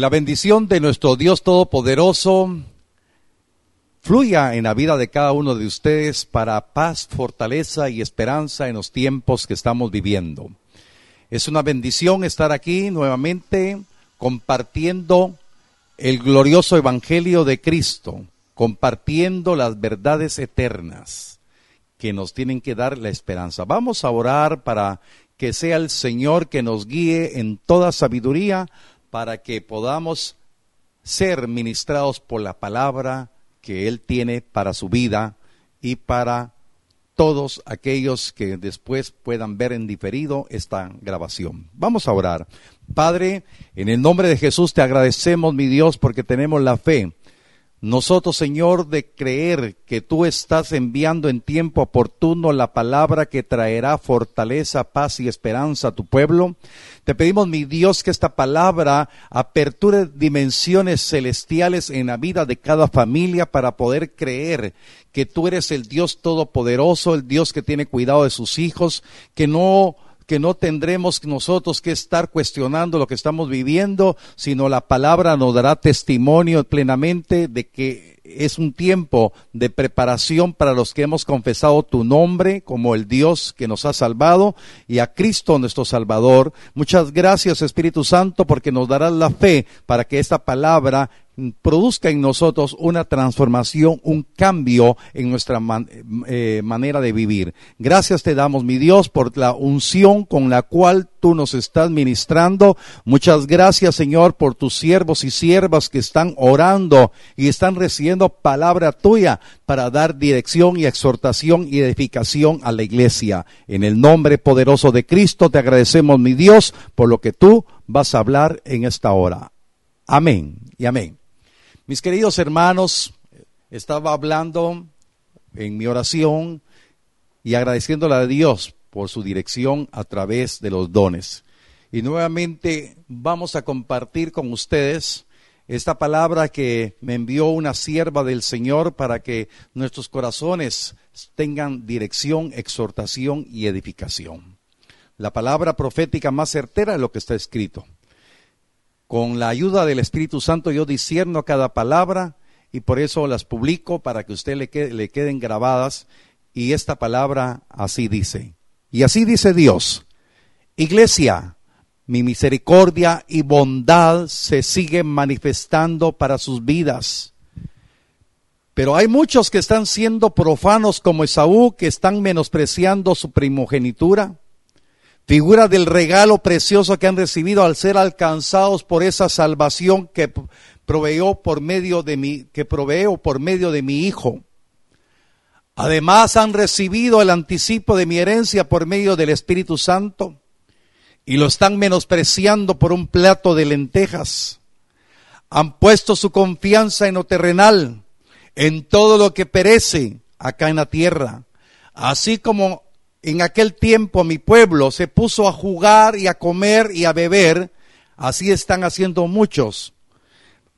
La bendición de nuestro Dios Todopoderoso fluya en la vida de cada uno de ustedes para paz, fortaleza y esperanza en los tiempos que estamos viviendo. Es una bendición estar aquí nuevamente compartiendo el glorioso Evangelio de Cristo, compartiendo las verdades eternas que nos tienen que dar la esperanza. Vamos a orar para que sea el Señor que nos guíe en toda sabiduría para que podamos ser ministrados por la palabra que Él tiene para su vida y para todos aquellos que después puedan ver en diferido esta grabación. Vamos a orar. Padre, en el nombre de Jesús te agradecemos, mi Dios, porque tenemos la fe nosotros, Señor, de creer que tú estás enviando en tiempo oportuno la palabra que traerá fortaleza, paz y esperanza a tu pueblo, te pedimos, mi Dios, que esta palabra aperture dimensiones celestiales en la vida de cada familia para poder creer que tú eres el Dios todopoderoso, el Dios que tiene cuidado de sus hijos, que no que no tendremos nosotros que estar cuestionando lo que estamos viviendo, sino la palabra nos dará testimonio plenamente de que es un tiempo de preparación para los que hemos confesado tu nombre como el Dios que nos ha salvado y a Cristo nuestro Salvador. Muchas gracias Espíritu Santo porque nos darás la fe para que esta palabra produzca en nosotros una transformación, un cambio en nuestra eh, manera de vivir. Gracias te damos, mi Dios, por la unción con la cual tú nos estás ministrando. Muchas gracias, Señor, por tus siervos y siervas que están orando y están recibiendo palabra tuya para dar dirección y exhortación y edificación a la iglesia. En el nombre poderoso de Cristo te agradecemos, mi Dios, por lo que tú vas a hablar en esta hora. Amén y amén. Mis queridos hermanos, estaba hablando en mi oración y agradeciéndole a Dios por su dirección a través de los dones. Y nuevamente vamos a compartir con ustedes esta palabra que me envió una sierva del Señor para que nuestros corazones tengan dirección, exhortación y edificación. La palabra profética más certera es lo que está escrito. Con la ayuda del Espíritu Santo yo disierno cada palabra y por eso las publico para que usted le, le queden grabadas. Y esta palabra así dice. Y así dice Dios. Iglesia, mi misericordia y bondad se siguen manifestando para sus vidas. Pero hay muchos que están siendo profanos como Esaú, que están menospreciando su primogenitura figura del regalo precioso que han recibido al ser alcanzados por esa salvación que proveyó por medio de mi, que proveo por medio de mi hijo. Además han recibido el anticipo de mi herencia por medio del Espíritu Santo y lo están menospreciando por un plato de lentejas. Han puesto su confianza en lo terrenal, en todo lo que perece acá en la tierra, así como en aquel tiempo mi pueblo se puso a jugar y a comer y a beber, así están haciendo muchos.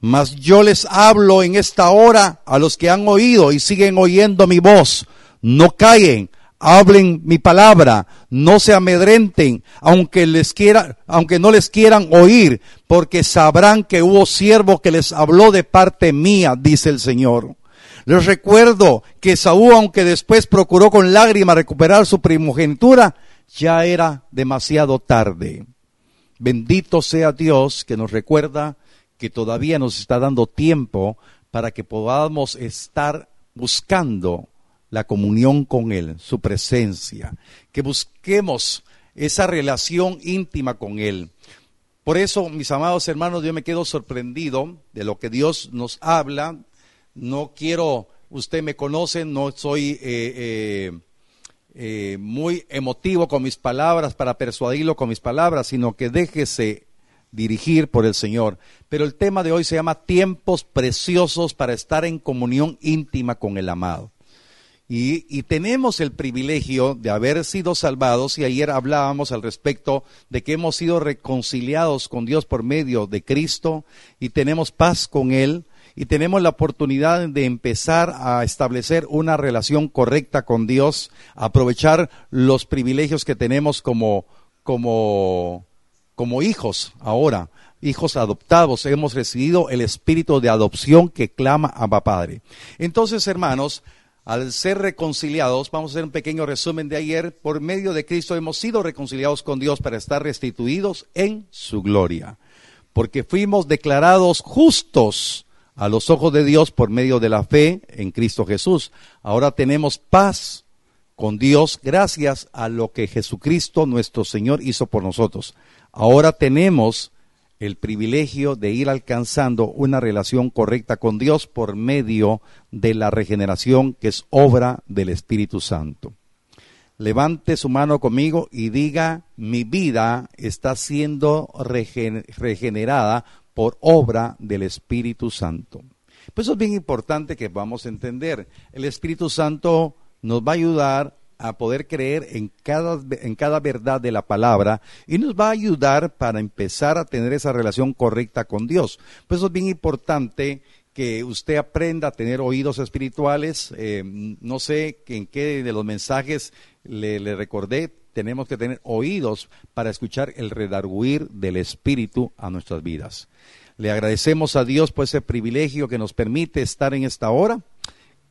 Mas yo les hablo en esta hora a los que han oído y siguen oyendo mi voz. No callen, hablen mi palabra, no se amedrenten, aunque les quiera, aunque no les quieran oír, porque sabrán que hubo siervo que les habló de parte mía, dice el Señor. Les recuerdo que Saúl, aunque después procuró con lágrimas recuperar su primogenitura, ya era demasiado tarde. Bendito sea Dios que nos recuerda que todavía nos está dando tiempo para que podamos estar buscando la comunión con Él, su presencia, que busquemos esa relación íntima con Él. Por eso, mis amados hermanos, yo me quedo sorprendido de lo que Dios nos habla no quiero, usted me conoce, no soy eh, eh, eh, muy emotivo con mis palabras para persuadirlo con mis palabras, sino que déjese dirigir por el Señor. Pero el tema de hoy se llama tiempos preciosos para estar en comunión íntima con el amado. Y, y, tenemos el privilegio de haber sido salvados y ayer hablábamos al respecto de que hemos sido reconciliados con Dios por medio de Cristo y tenemos paz con Él y tenemos la oportunidad de empezar a establecer una relación correcta con Dios, aprovechar los privilegios que tenemos como, como, hijos ahora, hijos adoptados, hemos recibido el espíritu de adopción que clama a Padre. Entonces, hermanos, al ser reconciliados, vamos a hacer un pequeño resumen de ayer, por medio de Cristo hemos sido reconciliados con Dios para estar restituidos en su gloria, porque fuimos declarados justos a los ojos de Dios por medio de la fe en Cristo Jesús. Ahora tenemos paz con Dios gracias a lo que Jesucristo nuestro Señor hizo por nosotros. Ahora tenemos el privilegio de ir alcanzando una relación correcta con Dios por medio de la regeneración que es obra del Espíritu Santo. Levante su mano conmigo y diga, mi vida está siendo regenerada por obra del Espíritu Santo. Pues es bien importante que vamos a entender. El Espíritu Santo nos va a ayudar a poder creer en cada, en cada verdad de la palabra y nos va a ayudar para empezar a tener esa relación correcta con Dios. Pues eso es bien importante que usted aprenda a tener oídos espirituales. Eh, no sé en qué de los mensajes le, le, recordé, tenemos que tener oídos para escuchar el redarguir del Espíritu a nuestras vidas. Le agradecemos a Dios por ese privilegio que nos permite estar en esta hora,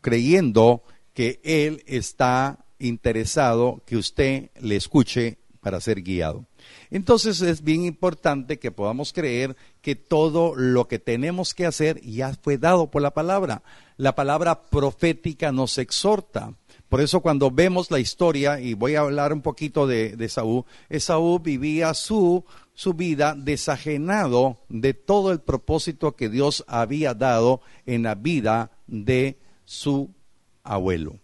creyendo que Él está interesado que usted le escuche para ser guiado. Entonces es bien importante que podamos creer que todo lo que tenemos que hacer ya fue dado por la palabra. La palabra profética nos exhorta. Por eso cuando vemos la historia, y voy a hablar un poquito de, de Saúl, Esaú vivía su, su vida desajenado de todo el propósito que Dios había dado en la vida de su abuelo.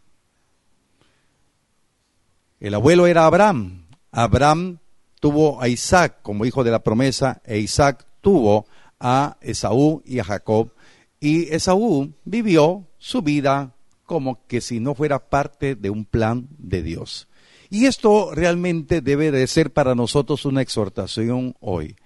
El abuelo era Abraham. Abraham tuvo a Isaac como hijo de la promesa e Isaac tuvo a Esaú y a Jacob. Y Esaú vivió su vida como que si no fuera parte de un plan de Dios. Y esto realmente debe de ser para nosotros una exhortación hoy.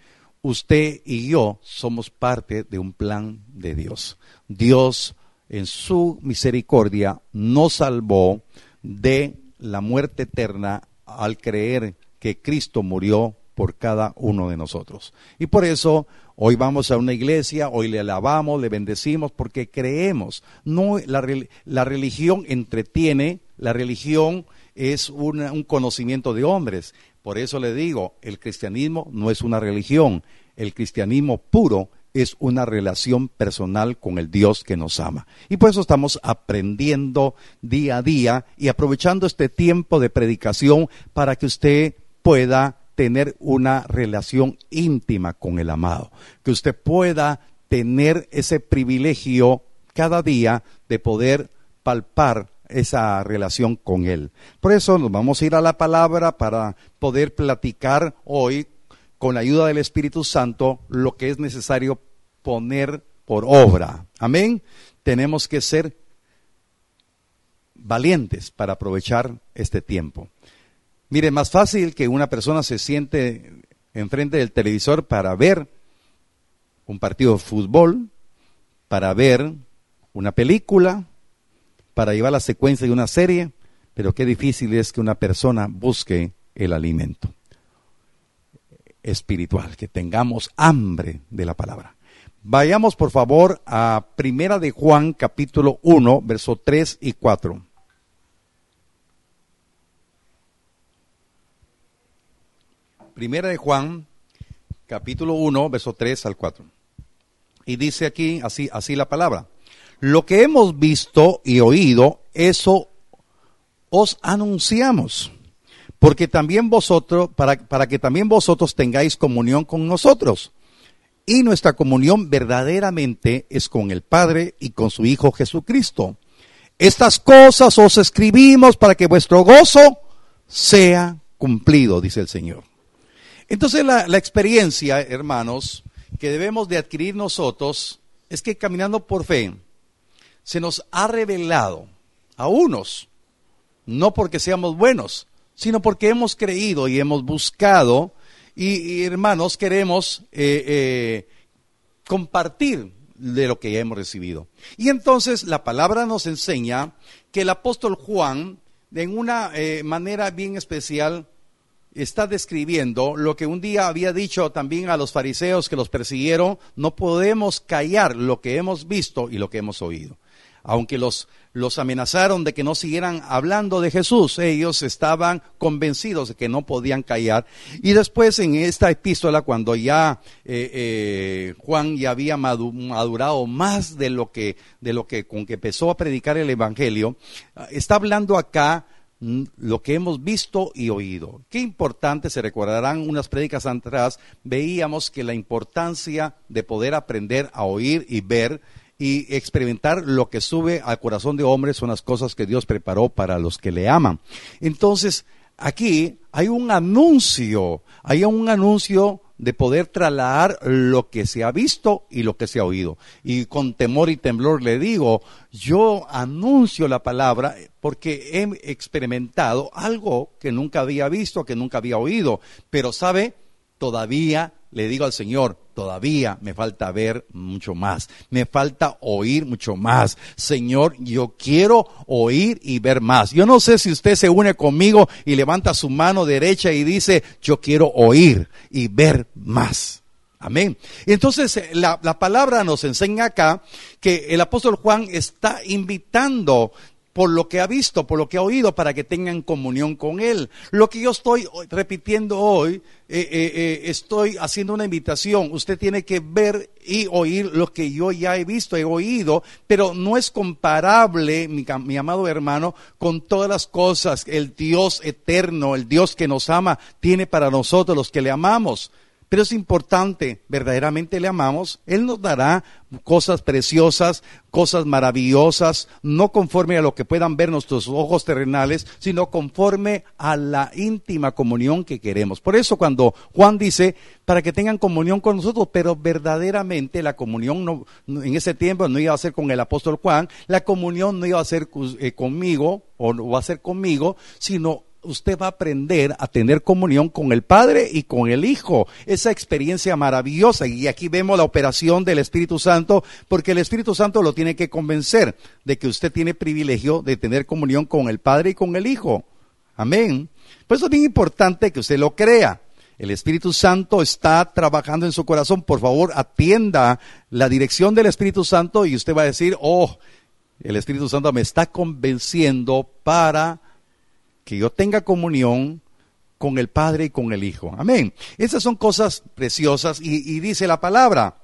Usted y yo somos parte de un plan de Dios. Dios en su misericordia nos salvó de la muerte eterna al creer que Cristo murió por cada uno de nosotros. Y por eso hoy vamos a una iglesia, hoy le alabamos, le bendecimos, porque creemos. No, la, religión entretiene, la religión es un conocimiento de hombres. Por eso le digo, el cristianismo no es una religión, el cristianismo puro es una relación personal con el Dios que nos ama. Y por eso estamos aprendiendo día a día y aprovechando este tiempo de predicación para que usted pueda tener una relación íntima con el amado, que usted pueda tener ese privilegio cada día de poder palpar esa relación con Él. Por eso nos vamos a ir a la palabra para poder platicar hoy con la ayuda del Espíritu Santo, lo que es necesario poner por obra. Amén. Tenemos que ser valientes para aprovechar este tiempo. Mire, más fácil que una persona se siente enfrente del televisor para ver un partido de fútbol, para ver una película, para llevar la secuencia de una serie, pero qué difícil es que una persona busque el alimento espiritual, que tengamos hambre de la palabra. Vayamos por favor a Primera de Juan capítulo 1, verso 3 y 4. Primera de Juan capítulo 1, verso 3 al 4. Y dice aquí así así la palabra. Lo que hemos visto y oído, eso os anunciamos porque también vosotros, para, para que también vosotros tengáis comunión con nosotros. Y nuestra comunión verdaderamente es con el Padre y con su Hijo Jesucristo. Estas cosas os escribimos para que vuestro gozo sea cumplido, dice el Señor. Entonces la, experiencia, hermanos, que debemos de adquirir nosotros es que caminando por fe se nos ha revelado a unos, no porque seamos buenos, sino porque hemos creído y hemos buscado y, hermanos queremos eh, eh, compartir de lo que ya hemos recibido. Y entonces la palabra nos enseña que el apóstol Juan, de una eh, manera bien especial, está describiendo lo que un día había dicho también a los fariseos que los persiguieron, no podemos callar lo que hemos visto y lo que hemos oído. Aunque los, amenazaron de que no siguieran hablando de Jesús, ellos estaban convencidos de que no podían callar. Y después en esta epístola, cuando ya eh, eh, Juan ya había madurado más de lo que, de lo que con que empezó a predicar el Evangelio, está hablando acá lo que hemos visto y oído. Qué importante, se recordarán unas prédicas atrás, veíamos que la importancia de poder aprender a oír y ver y experimentar lo que sube al corazón de hombres son las cosas que Dios preparó para los que le aman. Entonces, aquí hay un anuncio, hay un anuncio de poder trasladar lo que se ha visto y lo que se ha oído. Y con temor y temblor le digo, yo anuncio la palabra porque he experimentado algo que nunca había visto, que nunca había oído, pero sabe, todavía le digo al Señor, todavía me falta ver mucho más, me falta oír mucho más. Señor, yo quiero oír y ver más. Yo no sé si usted se une conmigo y levanta su mano derecha y dice, yo quiero oír y ver más. Amén. Entonces eh, la, la, palabra nos enseña acá que el apóstol Juan está invitando por lo que ha visto, por lo que ha oído, para que tengan comunión con Él. Lo que yo estoy repitiendo hoy, eh, eh, eh, estoy haciendo una invitación. Usted tiene que ver y oír lo que yo ya he visto, he oído, pero no es comparable, mi, mi amado hermano, con todas las cosas el Dios eterno, el Dios que nos ama, tiene para nosotros los que le amamos. Pero es importante, verdaderamente le amamos, Él nos dará cosas preciosas, cosas maravillosas, no conforme a lo que puedan ver nuestros ojos terrenales, sino conforme a la íntima comunión que queremos. Por eso cuando Juan dice, para que tengan comunión con nosotros, pero verdaderamente la comunión no, en ese tiempo no iba a ser con el apóstol Juan, la comunión no iba a ser eh, conmigo o no va a ser conmigo, sino usted va a aprender a tener comunión con el Padre y con el Hijo. Esa experiencia maravillosa. Y aquí vemos la operación del Espíritu Santo, porque el Espíritu Santo lo tiene que convencer de que usted tiene privilegio de tener comunión con el Padre y con el Hijo. Amén. Por eso es bien importante que usted lo crea. El Espíritu Santo está trabajando en su corazón. Por favor, atienda la dirección del Espíritu Santo y usted va a decir, oh, el Espíritu Santo me está convenciendo para que yo tenga comunión con el Padre y con el Hijo. Amén. Esas son cosas preciosas y, dice la palabra,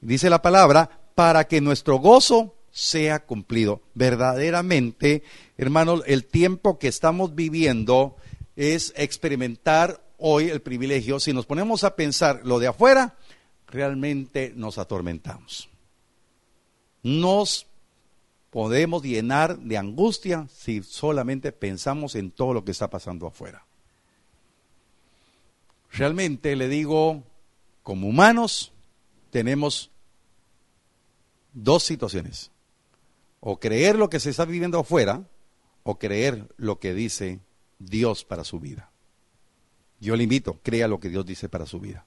dice la palabra, para que nuestro gozo sea cumplido. Verdaderamente, hermanos, el tiempo que estamos viviendo es experimentar hoy el privilegio. Si nos ponemos a pensar lo de afuera, realmente nos atormentamos. Nos podemos llenar de angustia si solamente pensamos en todo lo que está pasando afuera. Realmente le digo, como humanos tenemos dos situaciones. O creer lo que se está viviendo afuera o creer lo que dice Dios para su vida. Yo le invito, crea lo que Dios dice para su vida.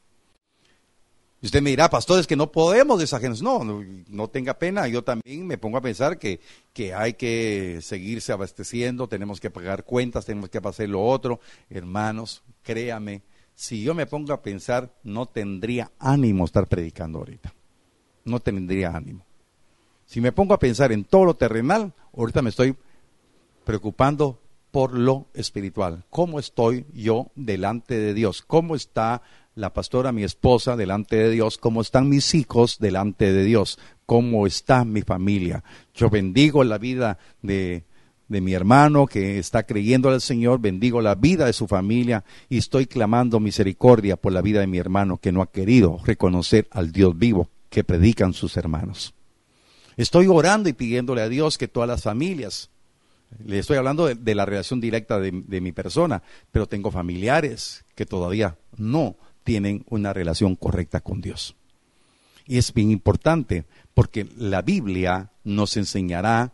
Usted me dirá, pastores, que no podemos desajenos. No, no, no, tenga pena. Yo también me pongo a pensar que, que hay que seguirse abasteciendo, tenemos que pagar cuentas, tenemos que hacer lo otro. Hermanos, créame, si yo me pongo a pensar, no tendría ánimo estar predicando ahorita. No tendría ánimo. Si me pongo a pensar en todo lo terrenal, ahorita me estoy preocupando por lo espiritual. ¿Cómo estoy yo delante de Dios? ¿Cómo está la pastora, mi esposa, delante de Dios, cómo están mis hijos delante de Dios, cómo está mi familia. Yo bendigo la vida de, de mi hermano que está creyendo al Señor, bendigo la vida de su familia y estoy clamando misericordia por la vida de mi hermano que no ha querido reconocer al Dios vivo que predican sus hermanos. Estoy orando y pidiéndole a Dios que todas las familias, le estoy hablando de, de la relación directa de, de mi persona, pero tengo familiares que todavía no tienen una relación correcta con Dios. Y es bien importante porque la Biblia nos enseñará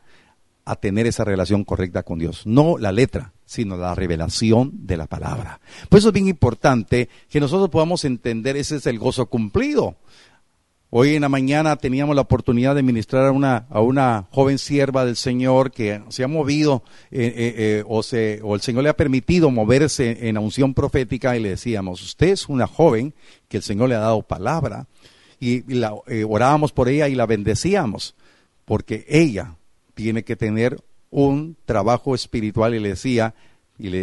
a tener esa relación correcta con Dios. No la letra, sino la revelación de la palabra. Por eso es bien importante que nosotros podamos entender ese es el gozo cumplido. Hoy en la mañana teníamos la oportunidad de ministrar a una, a una joven sierva del Señor que se ha movido eh, eh, eh, o, se, o el Señor le ha permitido moverse en la unción profética y le decíamos, usted es una joven que el Señor le ha dado palabra y, la, orábamos por ella y la bendecíamos porque ella tiene que tener un trabajo espiritual y le decía, y,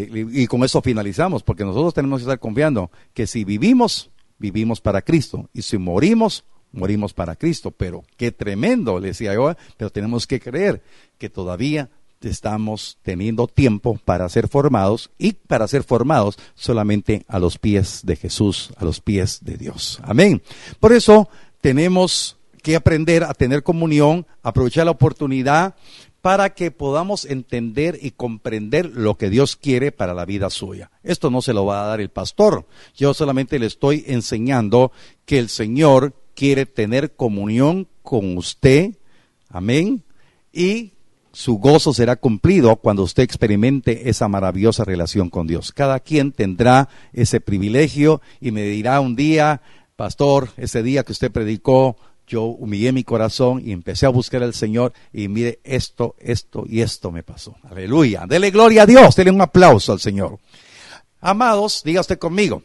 y con eso finalizamos, porque nosotros tenemos que estar confiando que si vivimos, vivimos para Cristo y si morimos, morimos para Cristo, pero qué tremendo, le decía yo, pero tenemos que creer que todavía estamos teniendo tiempo para ser formados y para ser formados solamente a los pies de Jesús, a los pies de Dios. Amén. Por eso tenemos que aprender a tener comunión, aprovechar la oportunidad para que podamos entender y comprender lo que Dios quiere para la vida suya. Esto no se lo va a dar el pastor. Yo solamente le estoy enseñando que el Señor quiere tener comunión con usted. Amén. Y su gozo será cumplido cuando usted experimente esa maravillosa relación con Dios. Cada quien tendrá ese privilegio y me dirá un día, pastor, ese día que usted predicó, yo humillé mi corazón y empecé a buscar al Señor y mire esto, esto y esto me pasó. Aleluya. Dele gloria a Dios, dele un aplauso al Señor. Amados, diga usted conmigo.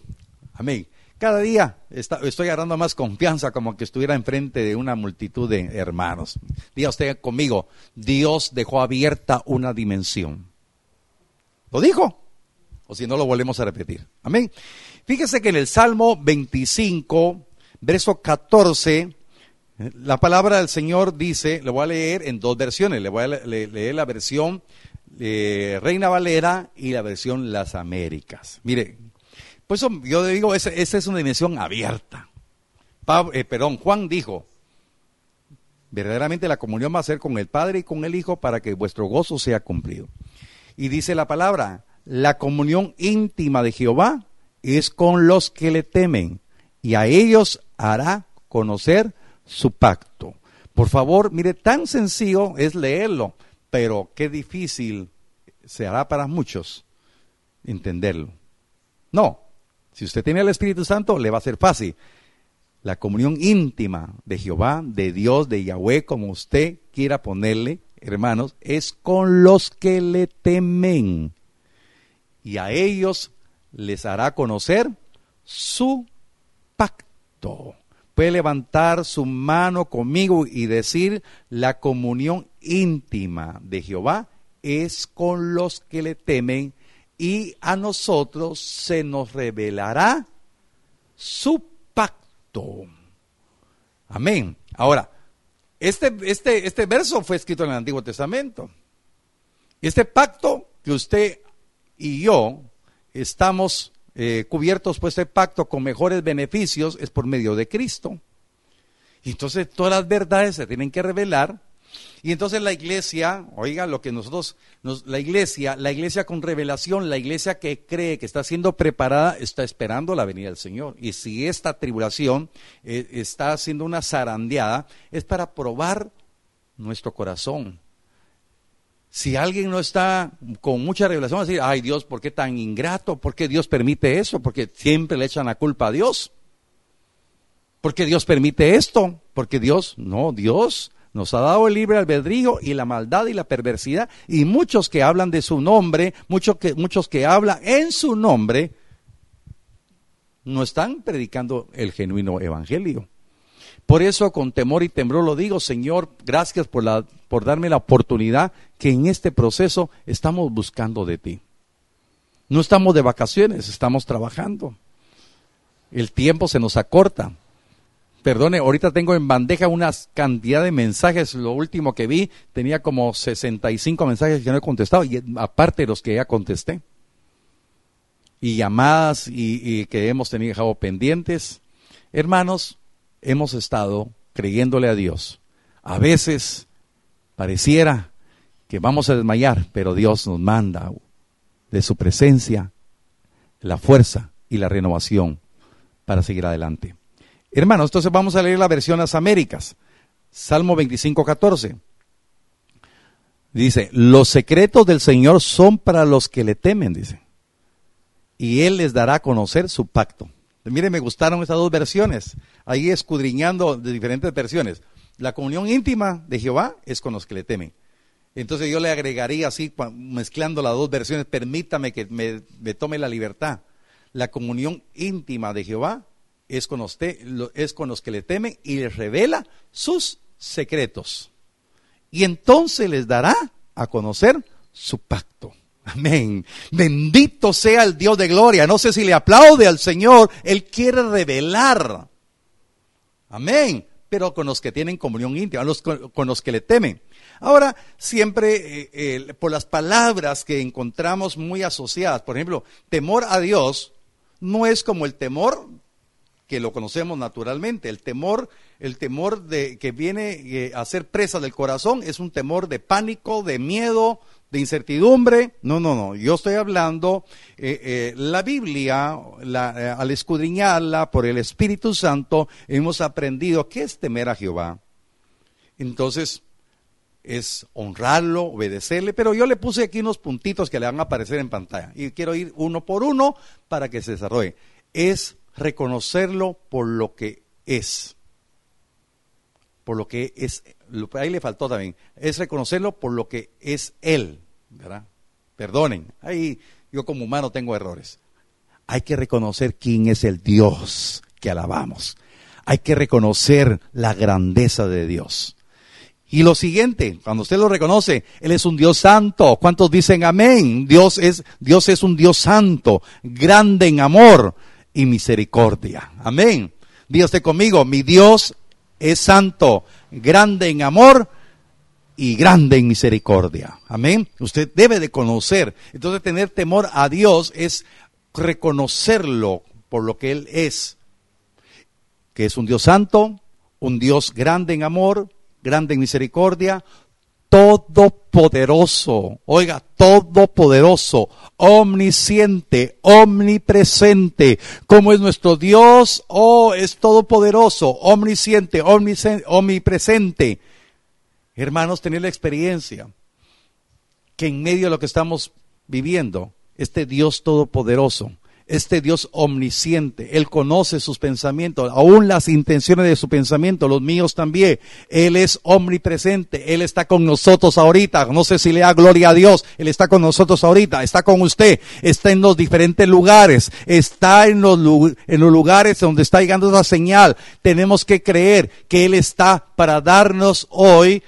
Amén. Cada día estoy agarrando más confianza como que estuviera enfrente de una multitud de hermanos. Diga usted conmigo, Dios dejó abierta una dimensión. ¿Lo dijo? O si no, lo volvemos a repetir. Amén. Fíjese que en el Salmo 25, verso 14, la palabra del Señor dice, le voy a leer en dos versiones, le voy a leer la versión de Reina Valera y la versión Las Américas. Mire, por eso yo digo, esa, es una dimensión abierta. Eh, perdón, Juan dijo, verdaderamente la comunión va a ser con el Padre y con el Hijo para que vuestro gozo sea cumplido. Y dice la palabra, la comunión íntima de Jehová es con los que le temen y a ellos hará conocer su pacto. Por favor, mire, tan sencillo es leerlo, pero qué difícil se hará para muchos entenderlo. No, si usted tiene el Espíritu Santo, le va a ser fácil. La comunión íntima de Jehová, de Dios, de Yahweh, como usted quiera ponerle, hermanos, es con los que le temen. Y a ellos les hará conocer su pacto. Puede levantar su mano conmigo y decir, la comunión íntima de Jehová es con los que le temen y a nosotros se nos revelará su pacto. Amén. Ahora, este, este, este verso fue escrito en el Antiguo Testamento. Este pacto que usted y yo estamos eh, cubiertos por este pacto con mejores beneficios es por medio de Cristo. Y entonces todas las verdades se tienen que revelar y entonces la iglesia, oiga, lo que nosotros, la iglesia, la iglesia con revelación, la iglesia que cree que está siendo preparada, está esperando la venida del Señor. Y si esta tribulación eh, está haciendo una zarandeada, es para probar nuestro corazón. Si alguien no está con mucha revelación, va a decir, ay Dios, ¿por qué tan ingrato? ¿Por qué Dios permite eso? Porque siempre le echan la culpa a Dios. ¿Por qué Dios permite esto? Porque Dios, no, Dios nos ha dado el libre albedrío y la maldad y la perversidad. Y muchos que hablan de su nombre, muchos que, muchos que hablan en su nombre, no están predicando el genuino evangelio. Por eso con temor y temblor lo digo, Señor, gracias por, la, por darme la oportunidad que en este proceso estamos buscando de ti. No estamos de vacaciones, estamos trabajando. El tiempo se nos acorta. Perdone, ahorita tengo en bandeja una cantidad de mensajes. Lo último que vi tenía como 65 mensajes que no he contestado, y aparte de los que ya contesté. Y llamadas y, que hemos tenido dejado pendientes. Hermanos, hemos estado creyéndole a Dios. A veces pareciera que vamos a desmayar, pero Dios nos manda de su presencia la fuerza y la renovación para seguir adelante. Hermanos, entonces vamos a leer la versión Las Américas. Salmo 25, 14. Dice, los secretos del Señor son para los que le temen, dice. Y Él les dará a conocer su pacto. Mire, me gustaron estas dos versiones. ahí escudriñando de diferentes versiones. La comunión íntima de Jehová es con los que le temen. Entonces yo le agregaría así, mezclando las dos versiones, permítame que me, tome la libertad. La comunión íntima de Jehová es con, usted, es con los que le temen y les revela sus secretos. Y entonces les dará a conocer su pacto. Amén. Bendito sea el Dios de gloria. No sé si le aplaude al Señor. Él quiere revelar. Amén. Pero con los que tienen comunión íntima, con, los que le temen. Ahora, siempre eh, por las palabras que encontramos muy asociadas, por ejemplo, temor a Dios no es como el temor que lo conocemos naturalmente. El temor, el temor de que viene eh, a ser presa del corazón es un temor de pánico, de miedo, de incertidumbre. No, no, no. Yo estoy hablando, eh, eh, la Biblia, al escudriñarla por el Espíritu Santo, hemos aprendido qué es temer a Jehová. Entonces, es honrarlo, obedecerle, pero yo le puse aquí unos puntitos que le van a aparecer en pantalla y quiero ir uno por uno para que se desarrolle. Es reconocerlo por lo que es. Por lo que es, ahí le faltó también, es reconocerlo por lo que es Él, ¿verdad? Perdonen, ahí yo como humano tengo errores. Hay que reconocer quién es el Dios que alabamos. Hay que reconocer la grandeza de Dios. Y lo siguiente, cuando usted lo reconoce, Él es un Dios santo. ¿Cuántos dicen amén? Dios es, Dios es un Dios santo, grande en amor y misericordia. Amén. Esté conmigo, mi Dios es santo, grande en amor y grande en misericordia. Amén. Usted debe de conocer. Entonces tener temor a Dios es reconocerlo por lo que Él es. Que es un Dios santo, un Dios grande en amor, grande en misericordia, todopoderoso, oiga, todopoderoso, omnisciente, omnipresente, como es nuestro Dios, oh, es todopoderoso, omnisciente, omnipresente. Hermanos, tener la experiencia que en medio de lo que estamos viviendo, este Dios todopoderoso este Dios omnisciente, Él conoce sus pensamientos, aún las intenciones de su pensamiento, los míos también. Él es omnipresente, Él está con nosotros ahorita. No sé si le da gloria a Dios, Él está con nosotros ahorita, está con usted, está en los diferentes lugares, está en los, lugares donde está llegando esa señal. Tenemos que creer que Él está para darnos hoy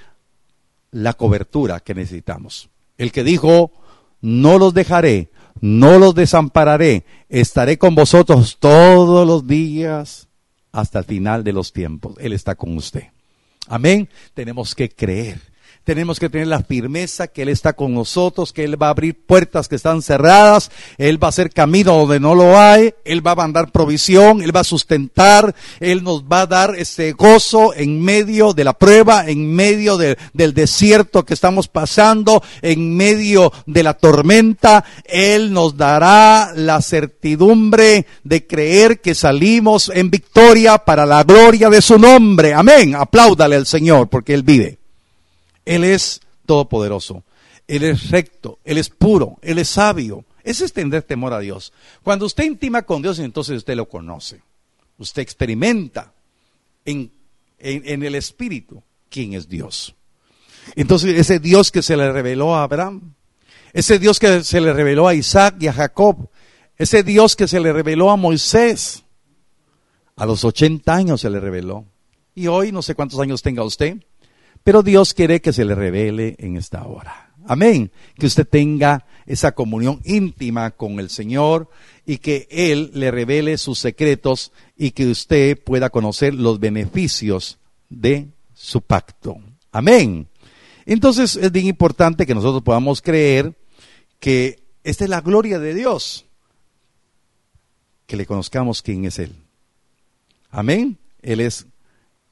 la cobertura que necesitamos. El que dijo, no los dejaré no los desampararé, estaré con vosotros todos los días hasta el final de los tiempos. Él está con usted. Amén. Tenemos que creer tenemos que tener la firmeza que Él está con nosotros, que Él va a abrir puertas que están cerradas, Él va a hacer camino donde no lo hay, Él va a mandar provisión, Él va a sustentar, Él nos va a dar ese gozo en medio de la prueba, en medio del desierto que estamos pasando, en medio de la tormenta, Él nos dará la certidumbre de creer que salimos en victoria para la gloria de su nombre. Amén. Apláudale al Señor porque Él vive. Él es todopoderoso. Él es recto, Él es puro, Él es sabio. Ese es tener temor a Dios. Cuando usted intima con Dios, entonces usted lo conoce. Usted experimenta en, en, el Espíritu quién es Dios. Entonces ese Dios que se le reveló a Abraham, ese Dios que se le reveló a Isaac y a Jacob, ese Dios que se le reveló a Moisés, a los 80 años se le reveló. Y hoy no sé cuántos años tenga usted, pero Dios quiere que se le revele en esta hora. Amén. Que usted tenga esa comunión íntima con el Señor y que Él le revele sus secretos y que usted pueda conocer los beneficios de su pacto. Amén. Entonces es bien importante que nosotros podamos creer que esta es la gloria de Dios, que le conozcamos quién es Él. Amén. Él es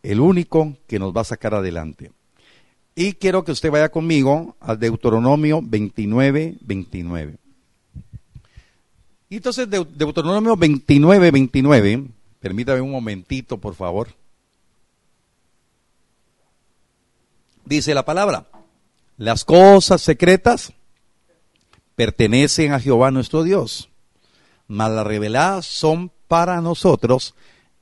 el único que nos va a sacar adelante. Y quiero que usted vaya conmigo al Deuteronomio 29, 29. Y entonces Deuteronomio 29, 29, permítame un momentito, por favor. Dice la palabra, las cosas secretas pertenecen a Jehová nuestro Dios, mas las reveladas son para nosotros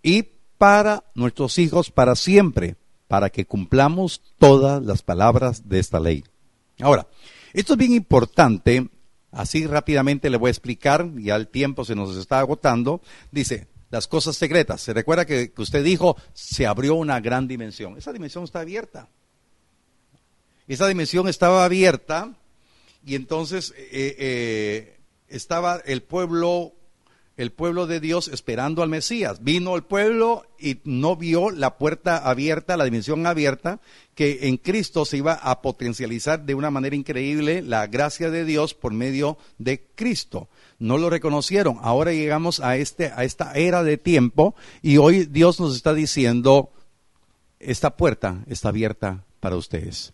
y para nuestros hijos para siempre, para que cumplamos todas las palabras de esta ley. Ahora, esto es bien importante, así rápidamente le voy a explicar, ya el tiempo se nos está agotando. Dice, las cosas secretas. Se recuerda que, usted dijo, se abrió una gran dimensión. Esa dimensión está abierta. Esa dimensión estaba abierta y entonces eh, eh, estaba el pueblo el pueblo de Dios esperando al Mesías. Vino el pueblo y no vio la puerta abierta, la dimensión abierta, que en Cristo se iba a potencializar de una manera increíble la gracia de Dios por medio de Cristo. No lo reconocieron. Ahora llegamos a, este, a esta era de tiempo y hoy Dios nos está diciendo, esta puerta está abierta para ustedes.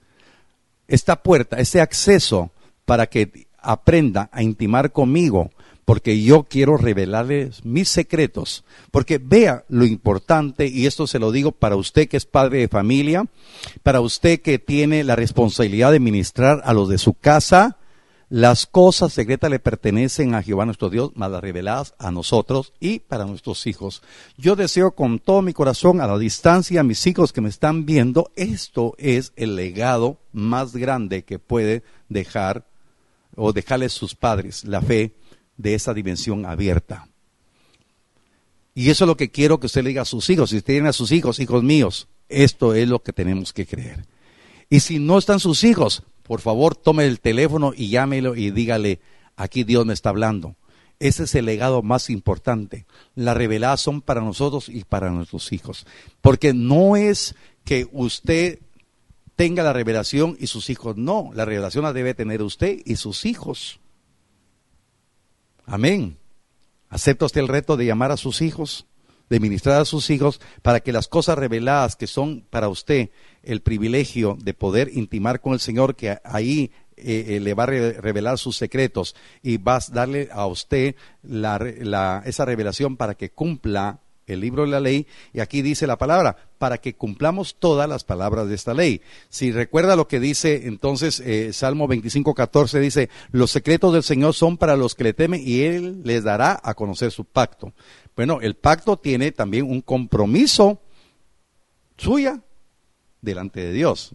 Esta puerta, este acceso para que aprenda a intimar conmigo, porque yo quiero revelarles mis secretos, porque vea lo importante, y esto se lo digo para usted que es padre de familia, para usted que tiene la responsabilidad de ministrar a los de su casa, las cosas secretas le pertenecen a Jehová nuestro Dios, más las reveladas a nosotros y para nuestros hijos. Yo deseo con todo mi corazón, a la distancia, a mis hijos que me están viendo, esto es el legado más grande que puede dejar o dejarles sus padres, la fe de esa dimensión abierta. Y eso es lo que quiero que usted le diga a sus hijos. Si tienen a sus hijos, hijos míos, esto es lo que tenemos que creer. Y si no están sus hijos, por favor, tome el teléfono y llámelo y dígale, aquí Dios me está hablando. Ese es el legado más importante. La revelación para nosotros y para nuestros hijos. Porque no es que usted tenga la revelación y sus hijos no. La revelación la debe tener usted y sus hijos. Amén. ¿Acepta usted el reto de llamar a sus hijos, de ministrar a sus hijos, para que las cosas reveladas que son para usted el privilegio de poder intimar con el Señor, que ahí eh, eh, le va a revelar sus secretos y va a darle a usted esa revelación para que cumpla el libro de la ley, y aquí dice la palabra, para que cumplamos todas las palabras de esta ley. Si recuerda lo que dice entonces eh, Salmo 25, 14, dice, los secretos del Señor son para los que le temen y Él les dará a conocer su pacto. Bueno, el pacto tiene también un compromiso suya delante de Dios.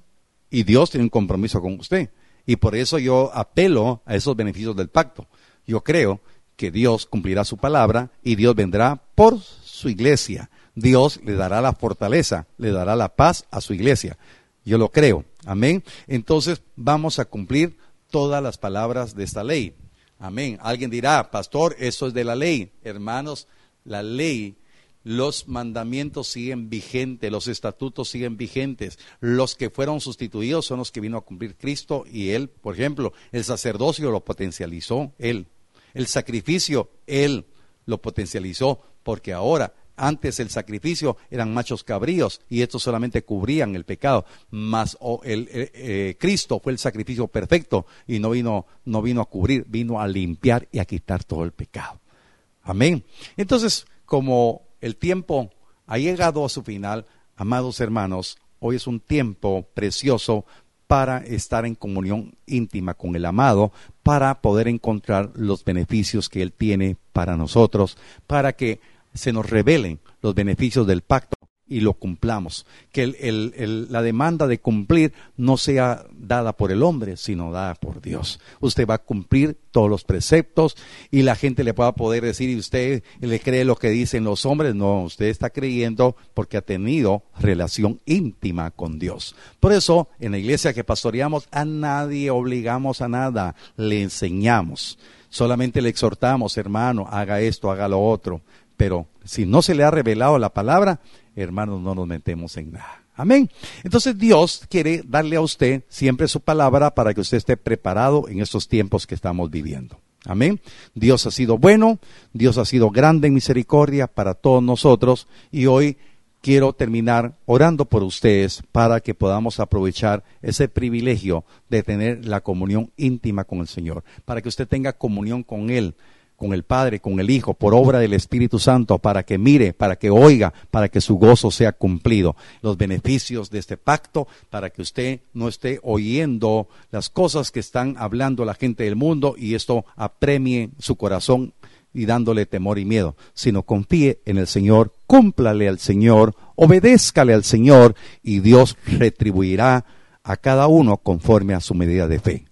Y Dios tiene un compromiso con usted. Y por eso yo apelo a esos beneficios del pacto. Yo creo que Dios cumplirá su palabra y Dios vendrá por su iglesia. Dios le dará la fortaleza, le dará la paz a su iglesia. Yo lo creo. Amén. Entonces vamos a cumplir todas las palabras de esta ley. Amén. Alguien dirá, pastor, eso es de la ley. Hermanos, la ley, los mandamientos siguen vigentes, los estatutos siguen vigentes. Los que fueron sustituidos son los que vino a cumplir Cristo y Él, por ejemplo, el sacerdocio lo potencializó Él. El sacrificio, Él lo potencializó porque ahora antes el sacrificio eran machos cabríos y estos solamente cubrían el pecado, mas el, eh, eh, Cristo fue el sacrificio perfecto y no vino, no vino a cubrir, vino a limpiar y a quitar todo el pecado. Amén. Entonces, como el tiempo ha llegado a su final, amados hermanos, hoy es un tiempo precioso para estar en comunión íntima con el amado, para poder encontrar los beneficios que Él tiene para nosotros, para que se nos revelen los beneficios del pacto y lo cumplamos. Que la demanda de cumplir no sea dada por el hombre, sino dada por Dios. Usted va a cumplir todos los preceptos y la gente le pueda poder decir, y usted le cree lo que dicen los hombres. No, usted está creyendo porque ha tenido relación íntima con Dios. Por eso, en la iglesia que pastoreamos, a nadie obligamos a nada, le enseñamos. Solamente le exhortamos, hermano, haga esto, haga lo otro pero si no se le ha revelado la palabra, hermanos, no nos metemos en nada. Amén. Entonces Dios quiere darle a usted siempre su palabra para que usted esté preparado en estos tiempos que estamos viviendo. Amén. Dios ha sido bueno, Dios ha sido grande en misericordia para todos nosotros y hoy quiero terminar orando por ustedes para que podamos aprovechar ese privilegio de tener la comunión íntima con el Señor, para que usted tenga comunión con Él con el Padre, con el Hijo, por obra del Espíritu Santo, para que mire, para que oiga, para que su gozo sea cumplido. Los beneficios de este pacto, para que usted no esté oyendo las cosas que están hablando la gente del mundo y esto apremie su corazón y dándole temor y miedo, sino confíe en el Señor, cúmplale al Señor, obedézcale al Señor y Dios retribuirá a cada uno conforme a su medida de fe.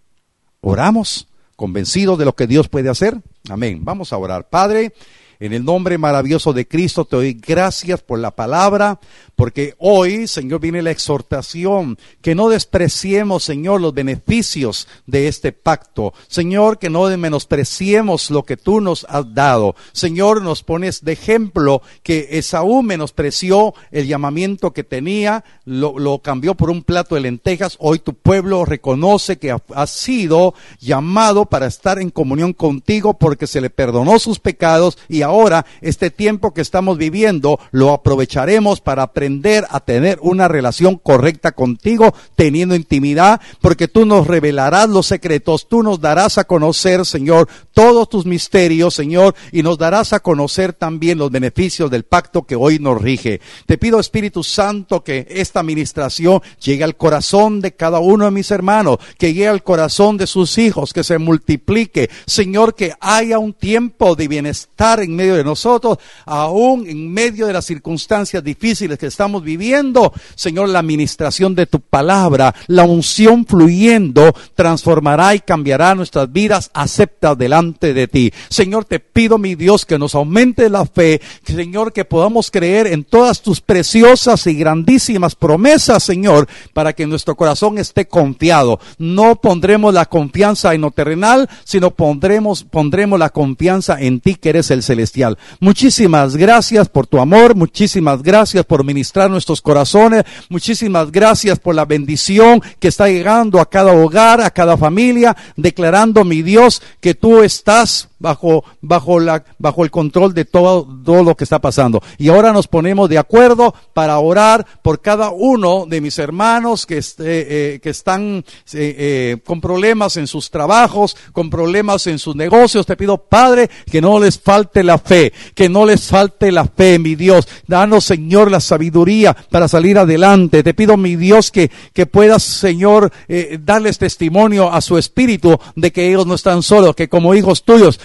Oramos, convencidos de lo que Dios puede hacer. Amén. Vamos a orar. Padre, en el nombre maravilloso de Cristo te doy gracias por la palabra, porque hoy, Señor, viene la exhortación, que no despreciemos, Señor, los beneficios de este pacto. Señor, que no menospreciemos lo que tú nos has dado. Señor, nos pones de ejemplo que Esaú menospreció el llamamiento que tenía, lo, cambió por un plato de lentejas. Hoy tu pueblo reconoce que ha sido llamado para estar en comunión contigo porque se le perdonó sus pecados y ahora este tiempo que estamos viviendo lo aprovecharemos para aprender a tener una relación correcta contigo, teniendo intimidad, porque tú nos revelarás los secretos, tú nos darás a conocer, Señor, todos tus misterios, Señor, y nos darás a conocer también los beneficios del pacto que hoy nos rige. Te pido, Espíritu Santo, que esta administración llegue al corazón de cada uno de mis hermanos, que llegue al corazón de sus hijos, que se multiplique. Señor, que haya un tiempo de bienestar en medio de nosotros, aún en medio de las circunstancias difíciles que estamos viviendo. Señor, la administración de tu palabra, la unción fluyendo, transformará y cambiará nuestras vidas aceptas delante de ti. Señor, te pido, mi Dios, que nos aumente la fe, Señor, que podamos creer en todas tus preciosas y grandísimas promesas, Señor, para que nuestro corazón esté confiado. No pondremos la confianza en lo terrenal, sino pondremos, pondremos la confianza en ti, que eres el celestial. Muchísimas gracias por tu amor, muchísimas gracias por ministrar nuestros corazones, muchísimas gracias por la bendición que está llegando a cada hogar, a cada familia, declarando, mi Dios, que tú estás bajo, bajo, la, bajo el control de todo, todo lo que está pasando. Y ahora nos ponemos de acuerdo para orar por cada uno de mis hermanos que, este, que están eh, eh, con problemas en sus trabajos, con problemas en sus negocios. Te pido, Padre, que no les falte la fe, que no les falte la fe, mi Dios. Danos, Señor, la sabiduría para salir adelante. Te pido, mi Dios, que, que puedas, Señor, eh, darles testimonio a su espíritu de que ellos no están solos, que como hijos tuyos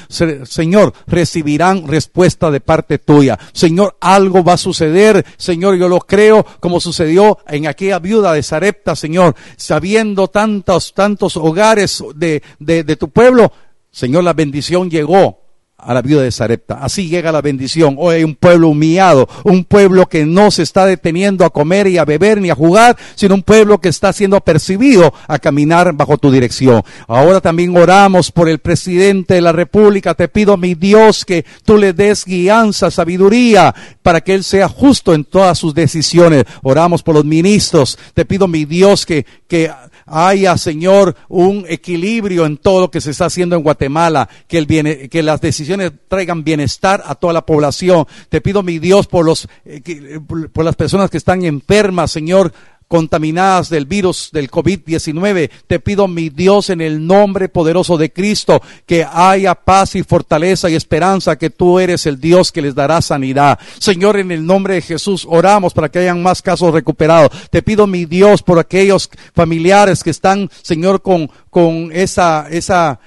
Señor, recibirán respuesta de parte tuya. Señor, algo va a suceder. Señor, yo lo creo como sucedió en aquella viuda de Sarepta, Señor, sabiendo tantos, tantos hogares de, de, de tu pueblo. Señor, la bendición llegó a la viuda de Sarepta. Así llega la bendición. Hoy hay un pueblo humillado, un pueblo que no se está deteniendo a comer y a beber ni a jugar, sino un pueblo que está siendo percibido a caminar bajo tu dirección. Ahora también oramos por el presidente de la República. Te pido, mi Dios, que tú le des guianza, sabiduría, para que él sea justo en todas sus decisiones. Oramos por los ministros. Te pido, mi Dios, que, que haya, Señor, un equilibrio en todo lo que se está haciendo en Guatemala, que, el viene, que las decisiones traigan bienestar a toda la población. Te pido, mi Dios, por, los, eh, por las personas que están enfermas, Señor, contaminadas del virus del COVID-19. Te pido, mi Dios, en el nombre poderoso de Cristo, que haya paz y fortaleza y esperanza, que tú eres el Dios que les dará sanidad. Señor, en el nombre de Jesús, oramos para que hayan más casos recuperados. Te pido, mi Dios, por aquellos familiares que están, Señor, con, con esa, esa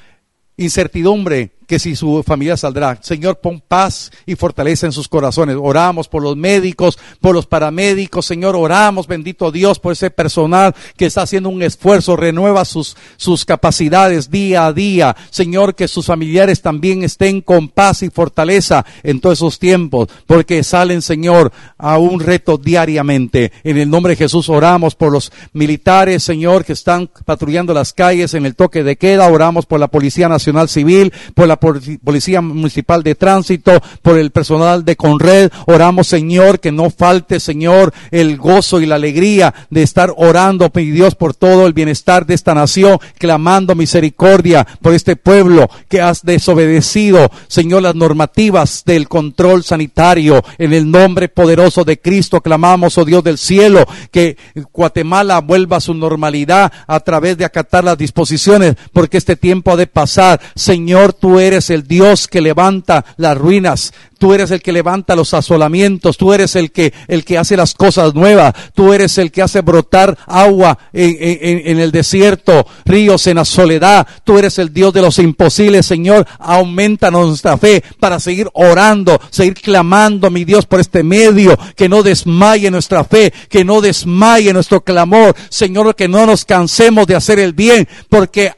incertidumbre que si su familia saldrá. Señor, pon paz y fortaleza en sus corazones. Oramos por los médicos, por los paramédicos. Señor, oramos, bendito Dios, por ese personal que está haciendo un esfuerzo. Renueva sus, sus capacidades día a día. Señor, que sus familiares también estén con paz y fortaleza en todos esos tiempos, porque salen, Señor, a un reto diariamente. En el nombre de Jesús oramos por los militares, Señor, que están patrullando las calles en el toque de queda. Oramos por la Policía Nacional Civil, por la Policía Municipal de Tránsito, por el personal de Conred. Oramos, Señor, que no falte, Señor, el gozo y la alegría de estar orando, mi Dios, por todo el bienestar de esta nación, clamando misericordia por este pueblo que has desobedecido, Señor, las normativas del control sanitario. En el nombre poderoso de Cristo clamamos, oh Dios del cielo, que Guatemala vuelva a su normalidad a través de acatar las disposiciones, porque este tiempo ha de pasar. Señor, tú eres eres el Dios que levanta las ruinas. Tú eres el que levanta los asolamientos, tú eres el que, el que hace las cosas nuevas, tú eres el que hace brotar agua en, en, el desierto, ríos en la soledad, tú eres el Dios de los imposibles, Señor, aumenta nuestra fe para seguir orando, seguir clamando, mi Dios, por este medio, que no desmaye nuestra fe, que no desmaye nuestro clamor, Señor, que no nos cansemos de hacer el bien, porque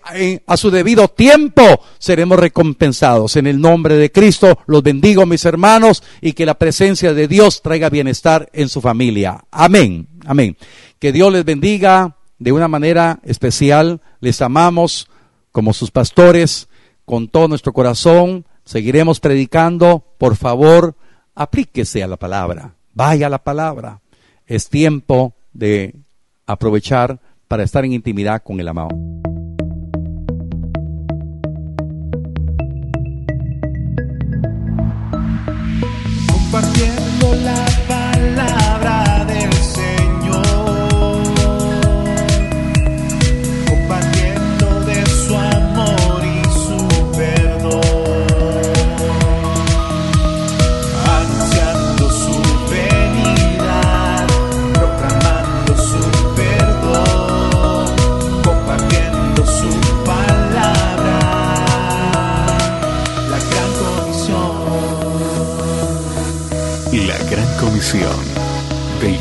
a su debido tiempo seremos recompensados. En el nombre de Cristo los bendigo, mis hermanos, y que la presencia de Dios traiga bienestar en su familia. Amén, amén. Que Dios les bendiga de una manera especial. Les amamos como sus pastores con todo nuestro corazón. Seguiremos predicando. Por favor, aplíquese a la palabra. Vaya a la palabra. Es tiempo de aprovechar para estar en intimidad con el amado. Compartiendo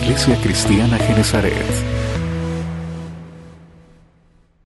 Iglesia Cristiana Genezaret.